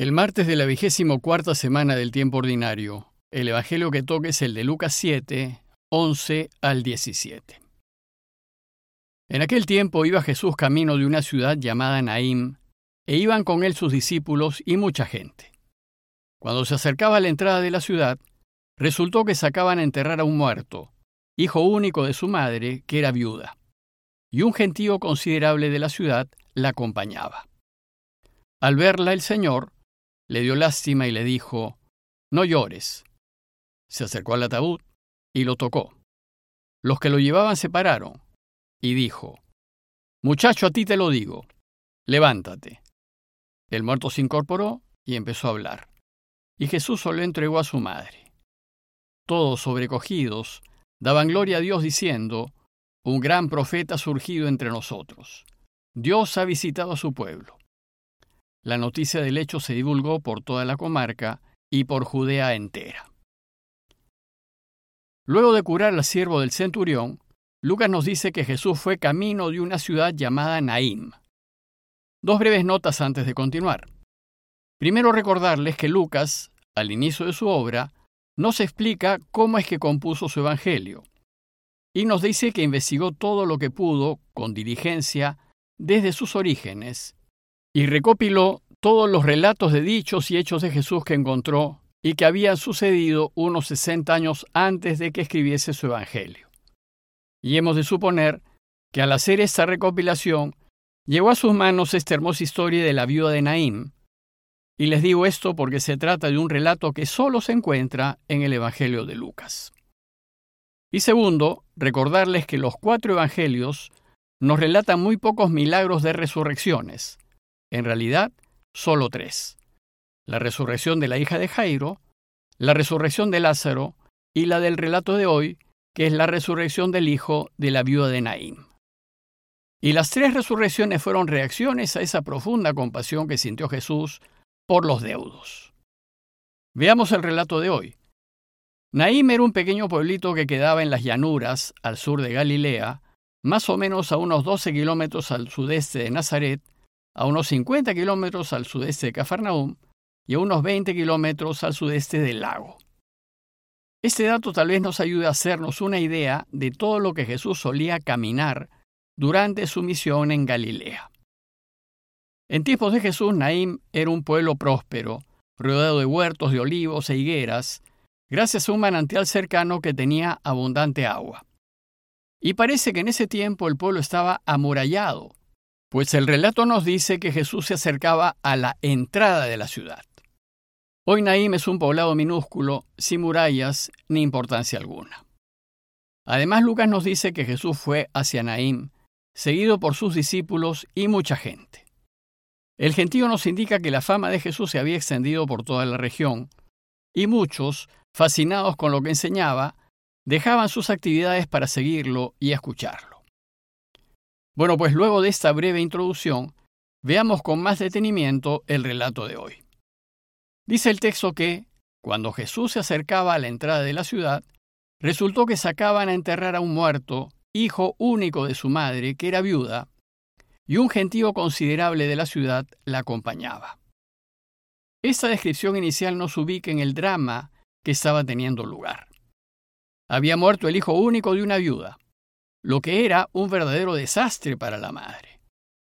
El martes de la vigésimo cuarta semana del tiempo ordinario, el Evangelio que toque es el de Lucas 7, 11 al 17. En aquel tiempo iba Jesús camino de una ciudad llamada Naim, e iban con él sus discípulos y mucha gente. Cuando se acercaba a la entrada de la ciudad, resultó que sacaban a enterrar a un muerto, hijo único de su madre, que era viuda, y un gentío considerable de la ciudad la acompañaba. Al verla el Señor, le dio lástima y le dijo, No llores. Se acercó al ataúd y lo tocó. Los que lo llevaban se pararon y dijo, Muchacho, a ti te lo digo, levántate. El muerto se incorporó y empezó a hablar. Y Jesús lo entregó a su madre. Todos sobrecogidos daban gloria a Dios diciendo, Un gran profeta ha surgido entre nosotros. Dios ha visitado a su pueblo. La noticia del hecho se divulgó por toda la comarca y por Judea entera. Luego de curar al siervo del centurión, Lucas nos dice que Jesús fue camino de una ciudad llamada Naim. Dos breves notas antes de continuar. Primero recordarles que Lucas, al inicio de su obra, nos explica cómo es que compuso su Evangelio, y nos dice que investigó todo lo que pudo, con diligencia, desde sus orígenes, y recopiló todos los relatos de dichos y hechos de Jesús que encontró y que habían sucedido unos 60 años antes de que escribiese su Evangelio. Y hemos de suponer que al hacer esta recopilación llegó a sus manos esta hermosa historia de la viuda de Naim, y les digo esto porque se trata de un relato que solo se encuentra en el Evangelio de Lucas. Y segundo, recordarles que los cuatro Evangelios nos relatan muy pocos milagros de resurrecciones, en realidad, solo tres. La resurrección de la hija de Jairo, la resurrección de Lázaro y la del relato de hoy, que es la resurrección del hijo de la viuda de Naim. Y las tres resurrecciones fueron reacciones a esa profunda compasión que sintió Jesús por los deudos. Veamos el relato de hoy. Naim era un pequeño pueblito que quedaba en las llanuras al sur de Galilea, más o menos a unos 12 kilómetros al sudeste de Nazaret a unos 50 kilómetros al sudeste de Cafarnaum y a unos 20 kilómetros al sudeste del lago. Este dato tal vez nos ayude a hacernos una idea de todo lo que Jesús solía caminar durante su misión en Galilea. En tiempos de Jesús, Naim era un pueblo próspero, rodeado de huertos de olivos e higueras, gracias a un manantial cercano que tenía abundante agua. Y parece que en ese tiempo el pueblo estaba amurallado, pues el relato nos dice que Jesús se acercaba a la entrada de la ciudad. Hoy Naim es un poblado minúsculo, sin murallas ni importancia alguna. Además, Lucas nos dice que Jesús fue hacia Naim, seguido por sus discípulos y mucha gente. El gentío nos indica que la fama de Jesús se había extendido por toda la región, y muchos, fascinados con lo que enseñaba, dejaban sus actividades para seguirlo y escucharlo. Bueno, pues luego de esta breve introducción, veamos con más detenimiento el relato de hoy. Dice el texto que, cuando Jesús se acercaba a la entrada de la ciudad, resultó que sacaban a enterrar a un muerto, hijo único de su madre, que era viuda, y un gentío considerable de la ciudad la acompañaba. Esta descripción inicial nos ubica en el drama que estaba teniendo lugar. Había muerto el hijo único de una viuda, lo que era un verdadero desastre para la madre.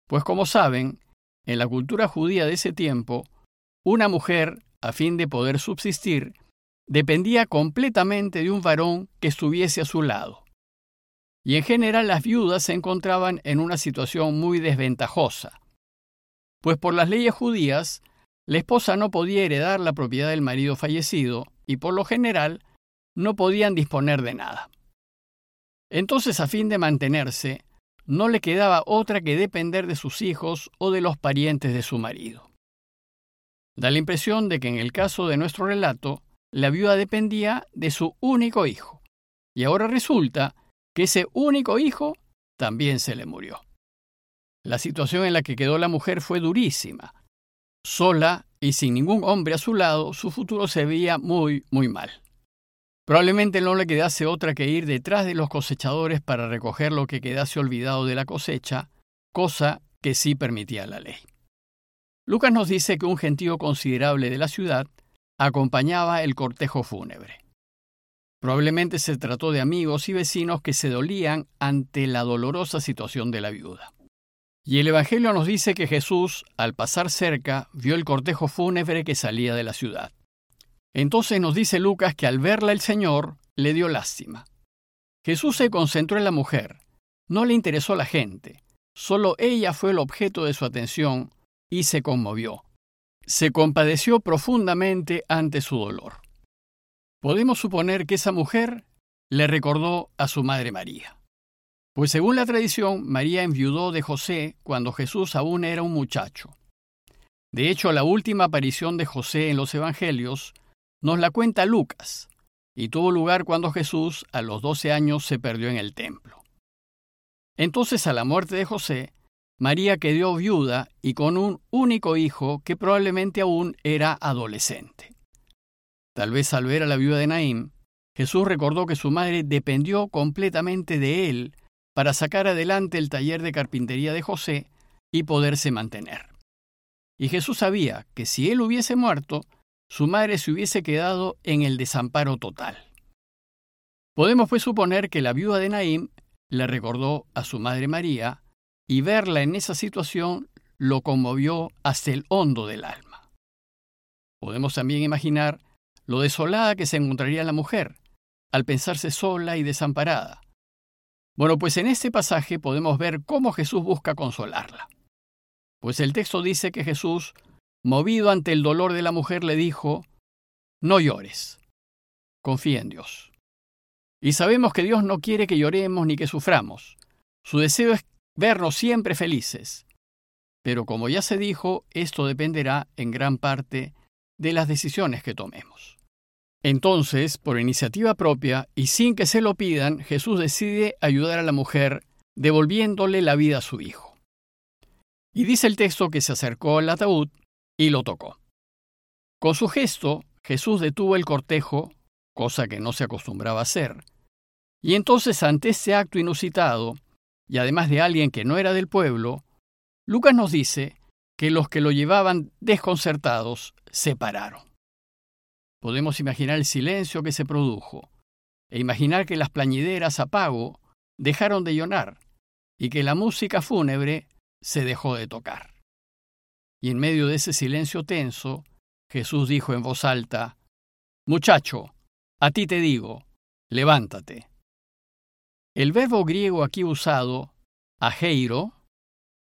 Pues como saben, en la cultura judía de ese tiempo, una mujer, a fin de poder subsistir, dependía completamente de un varón que estuviese a su lado. Y en general las viudas se encontraban en una situación muy desventajosa, pues por las leyes judías, la esposa no podía heredar la propiedad del marido fallecido y por lo general no podían disponer de nada. Entonces, a fin de mantenerse, no le quedaba otra que depender de sus hijos o de los parientes de su marido. Da la impresión de que en el caso de nuestro relato, la viuda dependía de su único hijo, y ahora resulta que ese único hijo también se le murió. La situación en la que quedó la mujer fue durísima. Sola y sin ningún hombre a su lado, su futuro se veía muy, muy mal. Probablemente no le quedase otra que ir detrás de los cosechadores para recoger lo que quedase olvidado de la cosecha, cosa que sí permitía la ley. Lucas nos dice que un gentío considerable de la ciudad acompañaba el cortejo fúnebre. Probablemente se trató de amigos y vecinos que se dolían ante la dolorosa situación de la viuda. Y el Evangelio nos dice que Jesús, al pasar cerca, vio el cortejo fúnebre que salía de la ciudad. Entonces nos dice Lucas que al verla el Señor le dio lástima. Jesús se concentró en la mujer, no le interesó la gente, solo ella fue el objeto de su atención y se conmovió. Se compadeció profundamente ante su dolor. Podemos suponer que esa mujer le recordó a su madre María. Pues según la tradición, María enviudó de José cuando Jesús aún era un muchacho. De hecho, la última aparición de José en los Evangelios nos la cuenta Lucas, y tuvo lugar cuando Jesús a los doce años se perdió en el templo. Entonces, a la muerte de José, María quedó viuda y con un único hijo que probablemente aún era adolescente. Tal vez al ver a la viuda de Naim, Jesús recordó que su madre dependió completamente de él para sacar adelante el taller de carpintería de José y poderse mantener. Y Jesús sabía que si él hubiese muerto, su madre se hubiese quedado en el desamparo total. Podemos pues suponer que la viuda de Naim le recordó a su madre María y verla en esa situación lo conmovió hasta el hondo del alma. Podemos también imaginar lo desolada que se encontraría la mujer al pensarse sola y desamparada. Bueno, pues en este pasaje podemos ver cómo Jesús busca consolarla. Pues el texto dice que Jesús, movido ante el dolor de la mujer, le dijo, No llores, confía en Dios. Y sabemos que Dios no quiere que lloremos ni que suframos. Su deseo es vernos siempre felices. Pero como ya se dijo, esto dependerá en gran parte de las decisiones que tomemos. Entonces, por iniciativa propia y sin que se lo pidan, Jesús decide ayudar a la mujer devolviéndole la vida a su hijo. Y dice el texto que se acercó al ataúd y lo tocó. Con su gesto, Jesús detuvo el cortejo, cosa que no se acostumbraba a hacer. Y entonces ante este acto inusitado, y además de alguien que no era del pueblo, Lucas nos dice que los que lo llevaban desconcertados se pararon. Podemos imaginar el silencio que se produjo, e imaginar que las plañideras a pago dejaron de llorar y que la música fúnebre se dejó de tocar. Y en medio de ese silencio tenso, Jesús dijo en voz alta, Muchacho, a ti te digo, levántate. El verbo griego aquí usado, ageiro,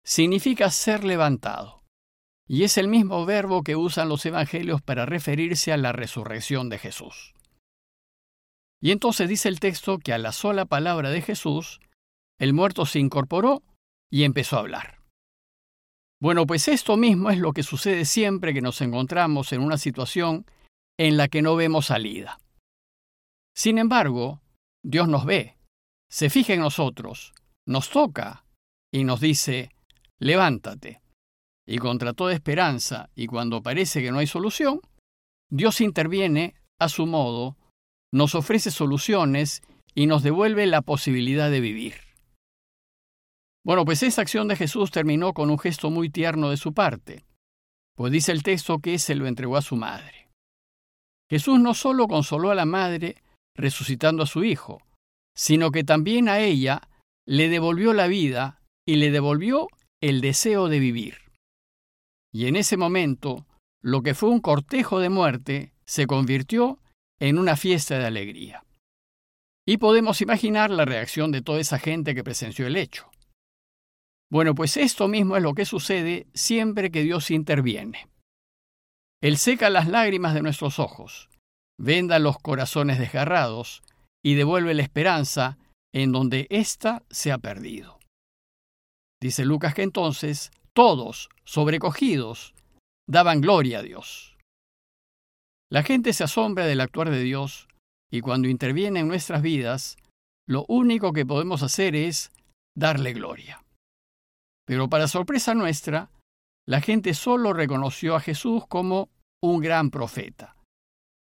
significa ser levantado, y es el mismo verbo que usan los evangelios para referirse a la resurrección de Jesús. Y entonces dice el texto que a la sola palabra de Jesús, el muerto se incorporó y empezó a hablar. Bueno, pues esto mismo es lo que sucede siempre que nos encontramos en una situación en la que no vemos salida. Sin embargo, Dios nos ve se fija en nosotros, nos toca y nos dice, levántate. Y contra toda esperanza, y cuando parece que no hay solución, Dios interviene a su modo, nos ofrece soluciones y nos devuelve la posibilidad de vivir. Bueno, pues esa acción de Jesús terminó con un gesto muy tierno de su parte, pues dice el texto que se lo entregó a su madre. Jesús no solo consoló a la madre resucitando a su hijo, sino que también a ella le devolvió la vida y le devolvió el deseo de vivir. Y en ese momento, lo que fue un cortejo de muerte se convirtió en una fiesta de alegría. Y podemos imaginar la reacción de toda esa gente que presenció el hecho. Bueno, pues esto mismo es lo que sucede siempre que Dios interviene. Él seca las lágrimas de nuestros ojos, venda los corazones desgarrados y devuelve la esperanza en donde ésta se ha perdido. Dice Lucas que entonces todos, sobrecogidos, daban gloria a Dios. La gente se asombra del actuar de Dios y cuando interviene en nuestras vidas, lo único que podemos hacer es darle gloria. Pero para sorpresa nuestra, la gente solo reconoció a Jesús como un gran profeta,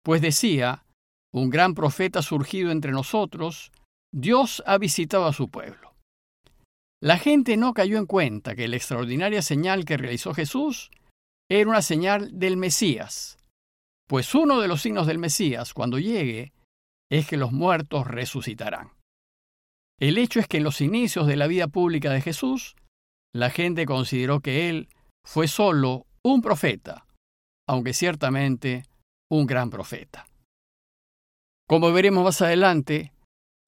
pues decía un gran profeta surgido entre nosotros, Dios ha visitado a su pueblo. La gente no cayó en cuenta que la extraordinaria señal que realizó Jesús era una señal del Mesías, pues uno de los signos del Mesías, cuando llegue, es que los muertos resucitarán. El hecho es que en los inicios de la vida pública de Jesús, la gente consideró que él fue solo un profeta, aunque ciertamente un gran profeta. Como veremos más adelante,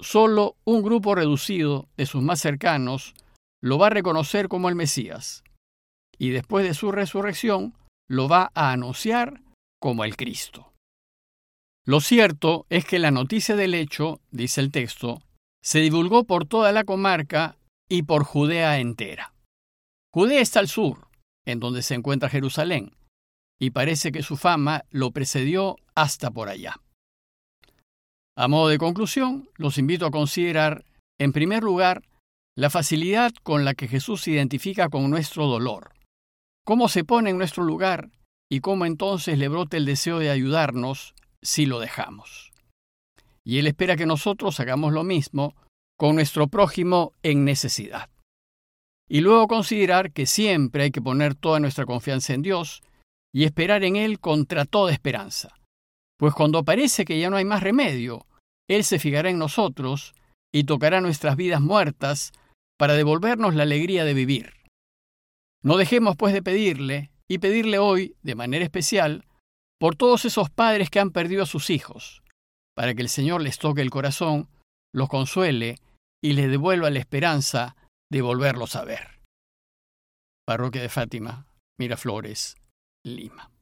solo un grupo reducido de sus más cercanos lo va a reconocer como el Mesías, y después de su resurrección lo va a anunciar como el Cristo. Lo cierto es que la noticia del hecho, dice el texto, se divulgó por toda la comarca y por Judea entera. Judea está al sur, en donde se encuentra Jerusalén, y parece que su fama lo precedió hasta por allá. A modo de conclusión, los invito a considerar, en primer lugar, la facilidad con la que Jesús se identifica con nuestro dolor, cómo se pone en nuestro lugar y cómo entonces le brota el deseo de ayudarnos si lo dejamos. Y Él espera que nosotros hagamos lo mismo con nuestro prójimo en necesidad. Y luego considerar que siempre hay que poner toda nuestra confianza en Dios y esperar en Él contra toda esperanza. Pues cuando parece que ya no hay más remedio, Él se fijará en nosotros y tocará nuestras vidas muertas para devolvernos la alegría de vivir. No dejemos pues de pedirle, y pedirle hoy, de manera especial, por todos esos padres que han perdido a sus hijos, para que el Señor les toque el corazón, los consuele y les devuelva la esperanza de volverlos a ver. Parroquia de Fátima, Miraflores, Lima.